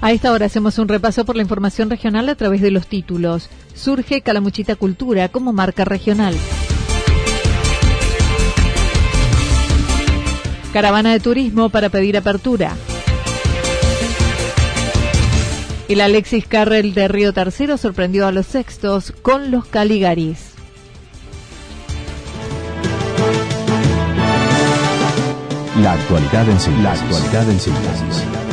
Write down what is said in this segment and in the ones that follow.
A esta hora hacemos un repaso por la información regional a través de los títulos. Surge Calamuchita Cultura como marca regional. Caravana de turismo para pedir apertura. El Alexis Carrel de Río Tercero sorprendió a los sextos con los Caligaris. La actualidad en. La actualidad en síntesis.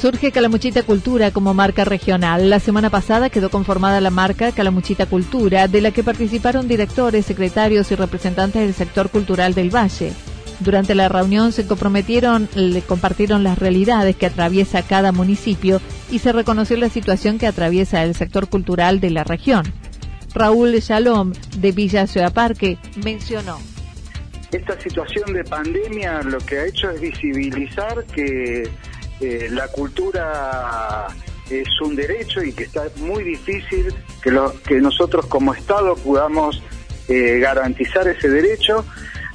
Surge Calamuchita Cultura como marca regional. La semana pasada quedó conformada la marca Calamuchita Cultura, de la que participaron directores, secretarios y representantes del sector cultural del Valle. Durante la reunión se comprometieron, le compartieron las realidades que atraviesa cada municipio y se reconoció la situación que atraviesa el sector cultural de la región. Raúl Shalom, de Villa Ciudad Parque, mencionó. Esta situación de pandemia lo que ha hecho es visibilizar que eh, la cultura es un derecho y que está muy difícil que, lo, que nosotros como Estado podamos eh, garantizar ese derecho.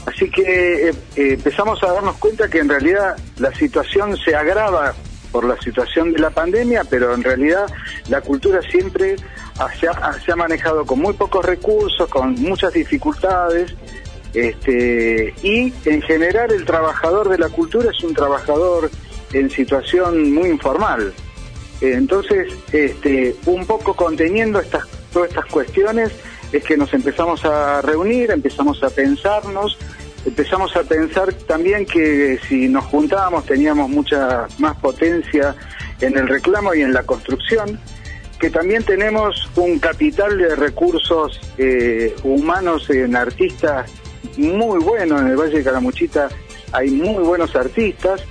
Así que eh, empezamos a darnos cuenta que en realidad la situación se agrava por la situación de la pandemia, pero en realidad la cultura siempre se ha, se ha manejado con muy pocos recursos, con muchas dificultades. Este, y en general el trabajador de la cultura es un trabajador en situación muy informal. Eh, entonces, este, un poco conteniendo estas, todas estas cuestiones, es que nos empezamos a reunir, empezamos a pensarnos, empezamos a pensar también que si nos juntábamos teníamos mucha más potencia en el reclamo y en la construcción, que también tenemos un capital de recursos eh, humanos en artistas muy bueno, en el Valle de Calamuchita hay muy buenos artistas,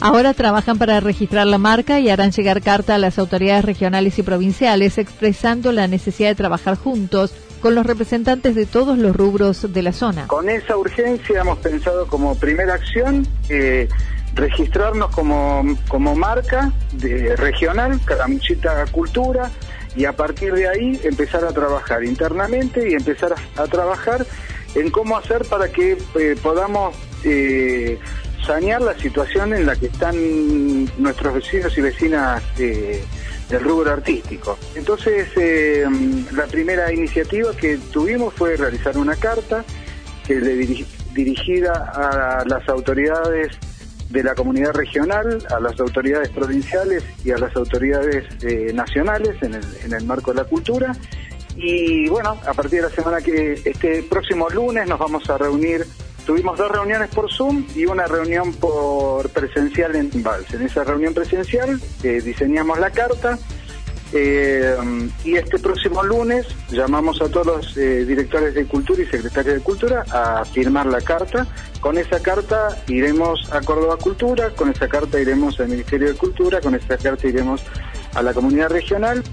Ahora trabajan para registrar la marca y harán llegar carta a las autoridades regionales y provinciales expresando la necesidad de trabajar juntos con los representantes de todos los rubros de la zona. Con esa urgencia hemos pensado como primera acción eh, registrarnos como, como marca de, regional, Calamuchita Cultura, y a partir de ahí empezar a trabajar internamente y empezar a, trabajar en cómo hacer para que eh, podamos... Eh, sanear la situación en la que están nuestros vecinos y vecinas eh, del rubro artístico. Entonces, eh, la primera iniciativa que tuvimos fue realizar una carta que le dirigida a las autoridades de la comunidad regional, a las autoridades provinciales y a las autoridades eh, nacionales en el, en el marco de la cultura. Y bueno, a partir de la semana que este próximo lunes nos vamos a reunir Tuvimos dos reuniones por Zoom y una reunión por presencial en Vals. En esa reunión presencial eh, diseñamos la carta eh, y este próximo lunes llamamos a todos los eh, directores de cultura y secretarios de cultura a firmar la carta. Con esa carta iremos a Córdoba Cultura, con esa carta iremos al Ministerio de Cultura, con esa carta iremos a la comunidad regional.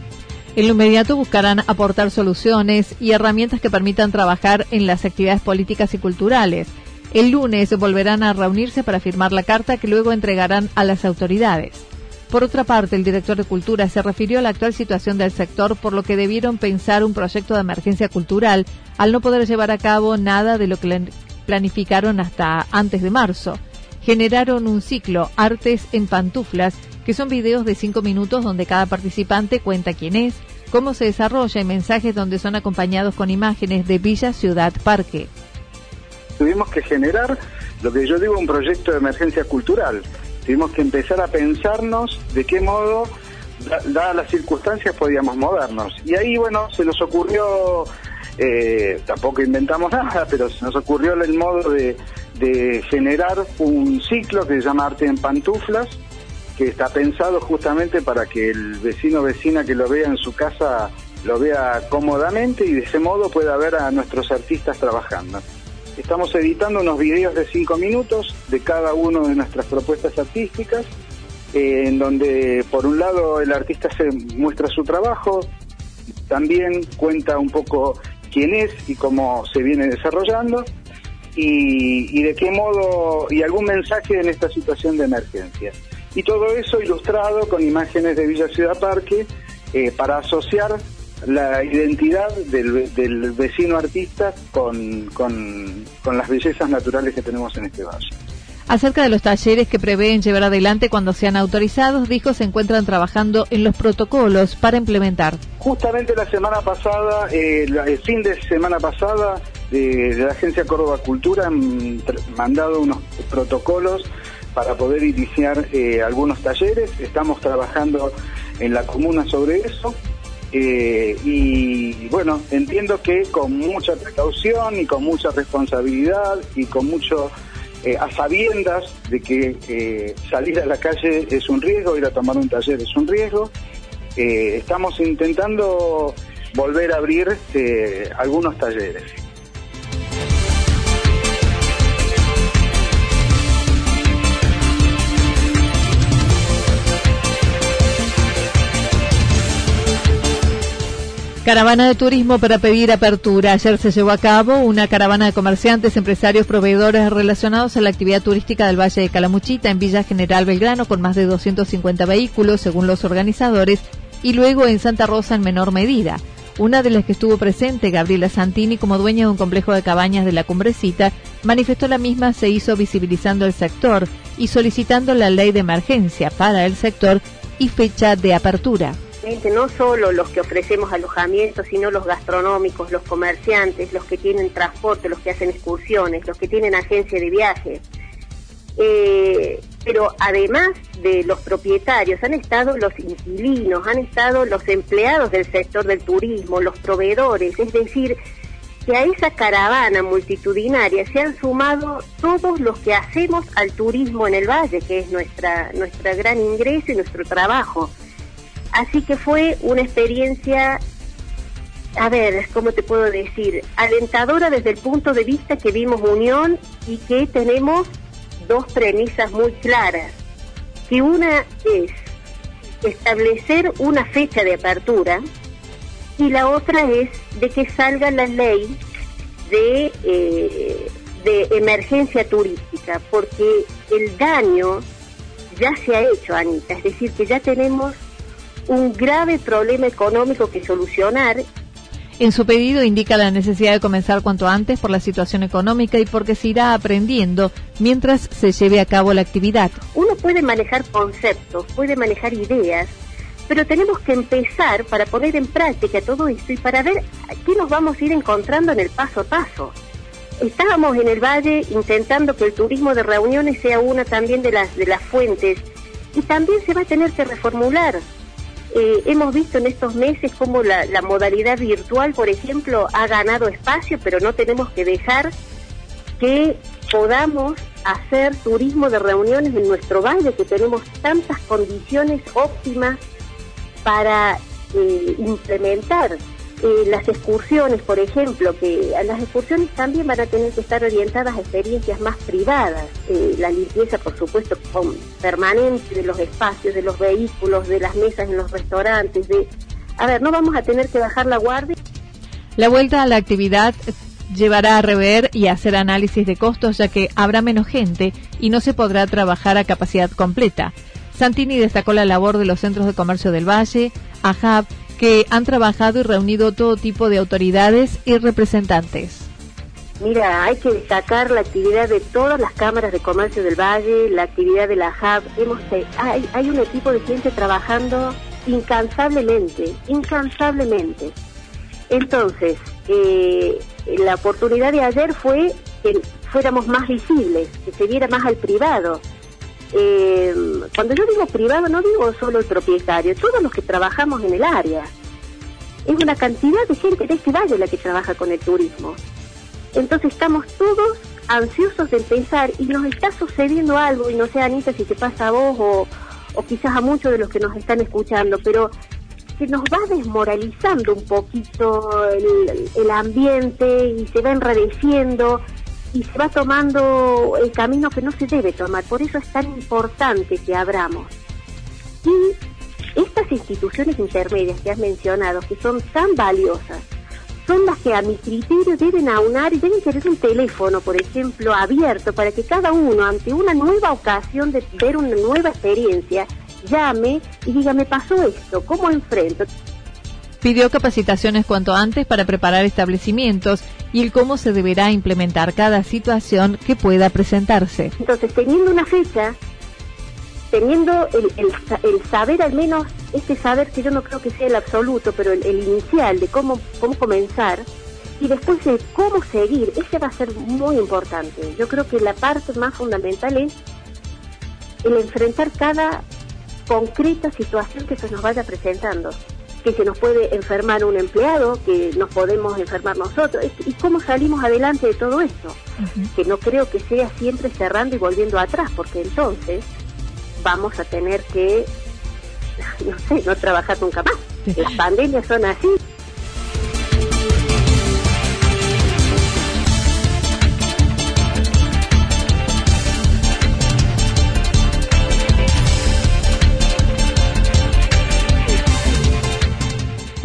En lo inmediato buscarán aportar soluciones y herramientas que permitan trabajar en las actividades políticas y culturales. El lunes volverán a reunirse para firmar la carta que luego entregarán a las autoridades. Por otra parte, el director de Cultura se refirió a la actual situación del sector, por lo que debieron pensar un proyecto de emergencia cultural al no poder llevar a cabo nada de lo que planificaron hasta antes de marzo. Generaron un ciclo Artes en Pantuflas, que son videos de cinco minutos donde cada participante cuenta quién es, cómo se desarrolla y mensajes donde son acompañados con imágenes de Villa Ciudad Parque. Tuvimos que generar lo que yo digo un proyecto de emergencia cultural. Tuvimos que empezar a pensarnos de qué modo, dadas las circunstancias, podíamos movernos. Y ahí, bueno, se nos ocurrió, eh, tampoco inventamos nada, pero se nos ocurrió el modo de, de generar un ciclo que se llama Arte en Pantuflas, que está pensado justamente para que el vecino o vecina que lo vea en su casa lo vea cómodamente y de ese modo pueda ver a nuestros artistas trabajando. Estamos editando unos videos de cinco minutos de cada una de nuestras propuestas artísticas, eh, en donde por un lado el artista se muestra su trabajo, también cuenta un poco quién es y cómo se viene desarrollando, y, de qué modo, y algún mensaje en esta situación de emergencia. Y todo eso ilustrado con imágenes de Villa Ciudad Parque eh, para asociar la identidad del, vecino artista con, con, las bellezas naturales que tenemos en este valle. Acerca de los talleres que prevén llevar adelante cuando sean autorizados, dijo se encuentran trabajando en los protocolos para implementar. Justamente la semana pasada, eh, el fin de semana pasada, de, la Agencia Córdoba Cultura han mandado unos protocolos para poder iniciar eh, algunos talleres. Estamos trabajando en la comuna sobre eso. Eh, y bueno, entiendo que con mucha precaución y con mucha responsabilidad y con mucho eh, a sabiendas de que eh, salir a la calle es un riesgo, ir a tomar un taller es un riesgo, estamos intentando volver a abrir algunos talleres. Caravana de turismo para pedir apertura. Ayer se llevó a cabo una caravana de comerciantes, empresarios, proveedores relacionados a la actividad turística del Valle de Calamuchita en Villa General Belgrano con más de 250 vehículos, según los organizadores, y luego en Santa Rosa en menor medida. Una de las que estuvo presente, Gabriela Santini, como dueña de un complejo de cabañas de la Cumbrecita, manifestó la misma se hizo visibilizando el sector y solicitando la ley de emergencia para el sector y fecha de apertura no solo los que ofrecemos alojamiento, sino los gastronómicos, los comerciantes, los que tienen transporte, los que hacen excursiones, los que tienen agencia de viajes. Eh, pero además de los propietarios, han estado los inquilinos, han estado los empleados del sector del turismo, los proveedores, es decir, que a esa caravana multitudinaria se han sumado todos los que hacemos al turismo en el valle, que es nuestra, nuestra gran ingreso y nuestro trabajo. Así que fue una experiencia, a ver, ¿cómo te puedo decir? Alentadora desde el punto de vista que vimos unión y que tenemos dos premisas muy claras. Que una es establecer una fecha de apertura y la otra es de que salga la ley de, eh, de emergencia turística, porque el daño ya se ha hecho, Anita, es decir, que ya tenemos un grave problema económico que solucionar. En su pedido indica la necesidad de comenzar cuanto antes por la situación económica y porque se irá aprendiendo mientras se lleve a cabo la actividad. Uno puede manejar conceptos, puede manejar ideas, pero tenemos que empezar para poner en práctica todo esto y para ver qué nos vamos a ir encontrando en el paso a paso. Estábamos en el valle intentando que el turismo de reuniones sea una también de las, de las fuentes y también se va a tener que reformular eh, hemos visto en estos meses cómo la, modalidad virtual, por ejemplo, ha ganado espacio, pero no tenemos que dejar que podamos hacer turismo de reuniones en nuestro valle, que tenemos tantas condiciones óptimas para eh, implementar eh, las excursiones, por ejemplo, que las excursiones también van a tener que estar orientadas a experiencias más privadas. Eh, la limpieza, por supuesto, permanente de los espacios, de los vehículos, de las mesas en los restaurantes. De, a ver, no vamos a tener que bajar la guardia. La vuelta a la actividad llevará a rever y hacer análisis de costos, ya que habrá menos gente y no se podrá trabajar a capacidad completa. Santini destacó la labor de los centros de comercio del Valle, AJAP que han trabajado y reunido todo tipo de autoridades y representantes. Mira, hay que destacar la actividad de todas las cámaras de comercio del Valle, la actividad de la HAB. Hemos, hay, hay un equipo de gente trabajando incansablemente, incansablemente. Entonces, eh, la oportunidad de ayer fue que fuéramos más visibles, que se viera más al privado. Eh, cuando yo digo privado, no digo solo el propietario, todos los que trabajamos en el área. Es una cantidad de gente de este valle la que trabaja con el turismo. Entonces estamos todos ansiosos de empezar y nos está sucediendo algo, y no sé, Anita, si te pasa a vos o, quizás a muchos de los que nos están escuchando, pero que nos va desmoralizando un poquito el, el ambiente y se va enradeciendo y se va tomando el camino que no se debe tomar. Por eso es tan importante que abramos. Y estas instituciones intermedias que has mencionado, que son tan valiosas, son las que a mi criterio deben aunar y deben tener un teléfono, por ejemplo, abierto para que cada uno, ante una nueva ocasión de ver una nueva experiencia, llame y diga, me pasó esto, ¿cómo enfrento? Pidió capacitaciones cuanto antes para preparar establecimientos y el cómo se deberá implementar cada situación que pueda presentarse. Entonces, teniendo una fecha, teniendo el, saber al menos, este saber que yo no creo que sea el absoluto, pero el, el, inicial de cómo, cómo comenzar, y después de cómo seguir, ese va a ser muy importante. Yo creo que la parte más fundamental es el enfrentar cada concreta situación que se nos vaya presentando que se nos puede enfermar un empleado, que nos podemos enfermar nosotros, y cómo salimos adelante de todo esto, que no creo que sea siempre cerrando y volviendo atrás, porque entonces vamos a tener que, no sé, no trabajar nunca más. Las pandemias son así.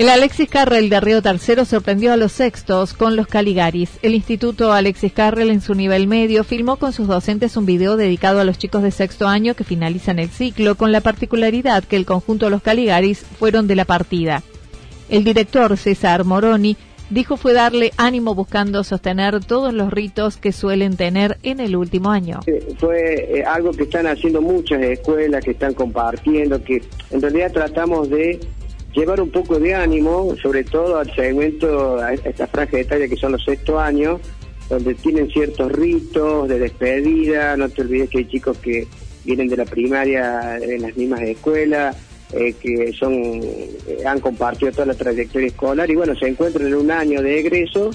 El Alexis Carrel de Río Tercero sorprendió a los sextos con los Caligaris. El Instituto Alexis Carrel en su nivel medio filmó con sus docentes un video dedicado a los chicos de sexto año que finalizan el ciclo, con la particularidad que el conjunto de los Caligaris fueron de la partida. El director César Moroni dijo fue darle ánimo buscando sostener todos los ritos que suelen tener en el último año. Fue eh, algo que están haciendo muchas escuelas, que están compartiendo, que en realidad tratamos de llevar un poco de ánimo, sobre todo al segmento, a esta franja de talla que son los sexto años, donde tienen ciertos ritos de despedida, no te olvides que hay chicos que vienen de la primaria en las mismas escuelas, eh, que son eh, han compartido toda la trayectoria escolar y bueno, se encuentran en un año de egreso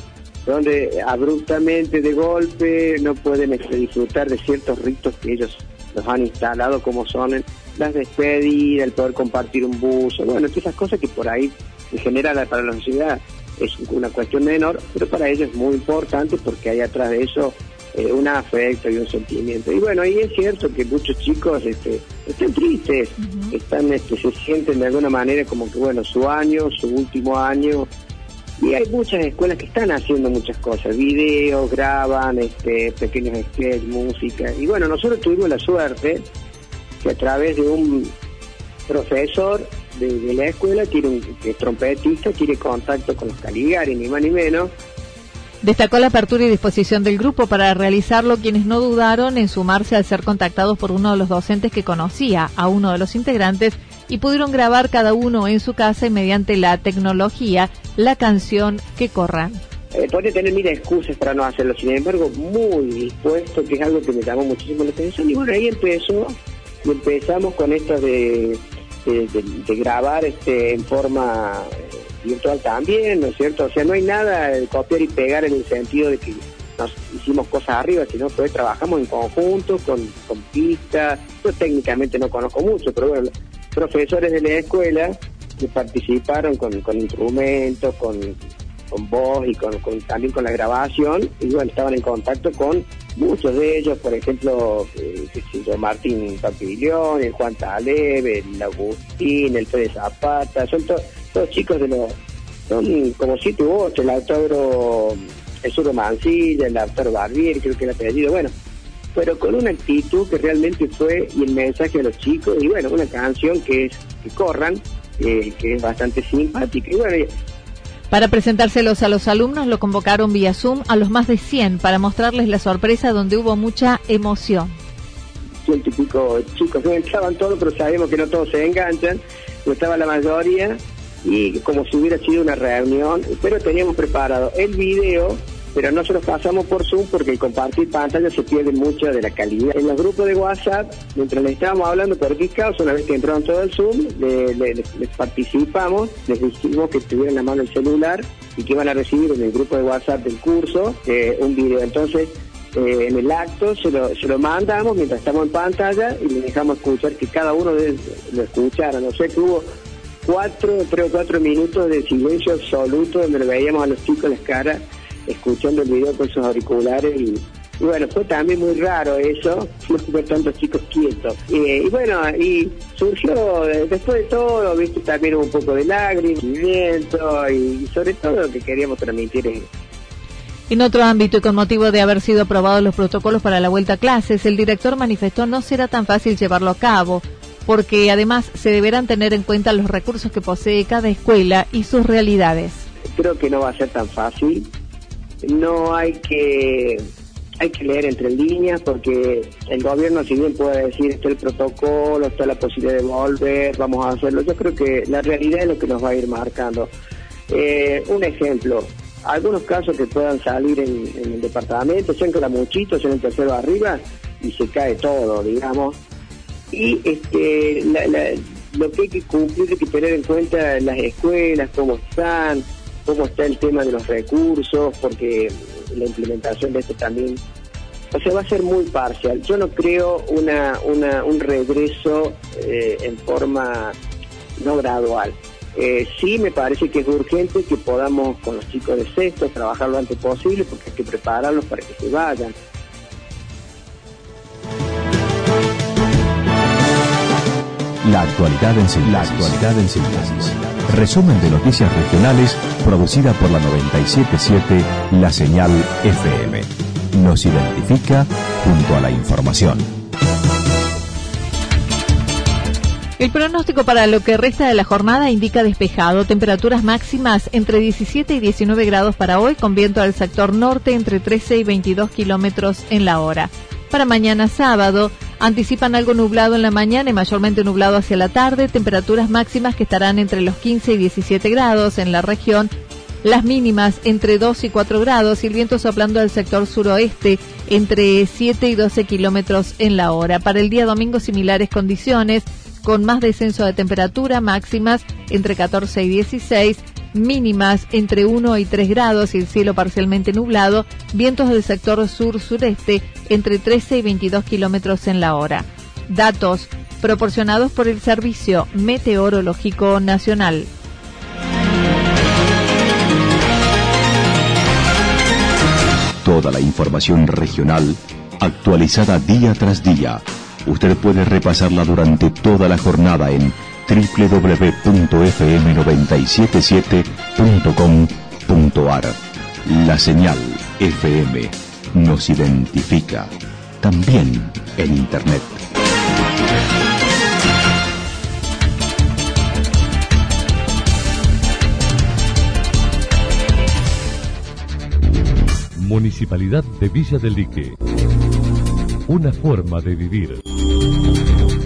donde abruptamente de golpe no pueden este, disfrutar de ciertos ritos que ellos los han instalado como son las despedidas, el poder compartir un bus, bueno, todas esas cosas que por ahí en general para la sociedad es una cuestión menor, pero para ellos es muy importante porque hay atrás de eso eh, un afecto y un sentimiento. Y bueno, ahí es cierto que muchos chicos este, están tristes, están, este, se sienten de alguna manera como que, bueno, su año, su último año, y hay muchas escuelas que están haciendo muchas cosas, videos, graban este, pequeños sketches, música. Y bueno, nosotros tuvimos la suerte que a través de un profesor de, la escuela, tiene un, que es trompetista, tiene contacto con los Caligari, ni más ni menos. Destacó la apertura y disposición del grupo para realizarlo quienes no dudaron en sumarse al ser contactados por uno de los docentes que conocía a uno de los integrantes y pudieron grabar cada uno en su casa y mediante la tecnología la canción que corran. Eh, puede tener mil excusas para no hacerlo, sin embargo, muy dispuesto, que es algo que me llamó muchísimo la atención. Y bueno, ahí empezó empezamos con esto de, de, grabar este en forma eh, virtual también, ¿no es cierto? O sea, no hay nada copiar y pegar en el sentido de que nos hicimos cosas arriba, sino que trabajamos en conjunto, con, con pistas. Yo técnicamente no conozco mucho, pero bueno, profesores de la escuela que participaron con, con instrumentos, con con voz y con, también con la grabación, y bueno, estaban en contacto con muchos de ellos, por ejemplo, eh, Martín Papillón, el Juan Taleb, el Agustín, el Fede Zapata, son todos chicos de los, son como siete u ocho, el autor Jesús Mancilla, el autor Barbier, creo que era apellido, bueno, pero con una actitud que realmente fue, y el mensaje de los chicos, y bueno, una canción que es que corran, que es bastante simpática. Y bueno, para presentárselos a los alumnos lo convocaron vía Zoom a los más de 100 para mostrarles la sorpresa donde hubo mucha emoción. Ciento y pico chicos no entraban todos, pero sabemos que no todos se enganchan, no estaba la mayoría y como si hubiera sido una reunión, pero teníamos preparado el video pero no se los pasamos por Zoom porque el compartir pantalla se pierde mucho de la calidad. En los grupos de WhatsApp, mientras les estábamos hablando por Discord, una vez que entraron todo el Zoom, les participamos, les dijimos que tuvieran la mano el celular y que iban a recibir en el grupo de WhatsApp del curso eh, un video. Entonces, eh, en el acto se lo, se lo mandamos mientras estamos en pantalla y les dejamos escuchar que cada uno de ellos lo escuchara. No sé que hubo cuatro, tres o cuatro minutos de silencio absoluto donde le veíamos a los chicos las caras escuchando el video con sus auriculares y, bueno, fue también muy raro eso, no ver tantos chicos quietos. y bueno, y surgió, después de todo, viste, también un poco de lágrimas, y sobre todo lo que queríamos transmitir es en otro ámbito y con motivo de haber sido aprobados los protocolos para la vuelta a clases, el director manifestó no será tan fácil llevarlo a cabo, porque además se deberán tener en cuenta los recursos que posee cada escuela y sus realidades. Creo que no va a ser tan fácil, no hay que hay que leer entre líneas porque el gobierno si bien puede decir está el protocolo, está la posibilidad de volver, vamos a hacerlo, yo creo que la realidad es lo que nos va a ir marcando. Eh, un ejemplo, algunos casos que puedan salir en, el departamento, sean muchitos en el tercero arriba y se cae todo, digamos. Y este, lo que hay que cumplir, hay que tener en cuenta las escuelas, cómo están, cómo está el tema de los recursos, porque la implementación de esto también, o sea, va a ser muy parcial. Yo no creo una, una un regreso eh, en forma no gradual. Eh, sí me parece que es urgente que podamos con los chicos de sexto trabajar lo antes posible porque hay que prepararlos para que se vayan. La actualidad en síntesis. Resumen de noticias regionales producida por la 977 La Señal FM. Nos identifica junto a la información. El pronóstico para lo que resta de la jornada indica despejado, temperaturas máximas entre 17 y 19 grados para hoy, con viento al sector norte entre 13 y 22 kilómetros en la hora. Para mañana sábado, anticipan algo nublado en la mañana y mayormente nublado hacia la tarde, temperaturas máximas que estarán entre los 15 y 17 grados en la región, las mínimas entre 2 y 4 grados y el viento soplando al sector suroeste entre 7 y 12 kilómetros en la hora. Para el día domingo similares condiciones, con más descenso de temperatura máximas entre 14 y 16 mínimas entre 1 y 3 grados y el cielo parcialmente nublado, vientos del sector sur-sureste entre 13 y 22 kilómetros en la hora. Datos proporcionados por el Servicio Meteorológico Nacional. Toda la información regional actualizada día tras día. Usted puede repasarla durante toda la jornada en www.fm977.com.ar. La señal FM nos identifica también en Internet. Municipalidad de Villa del Lique. Una forma de vivir.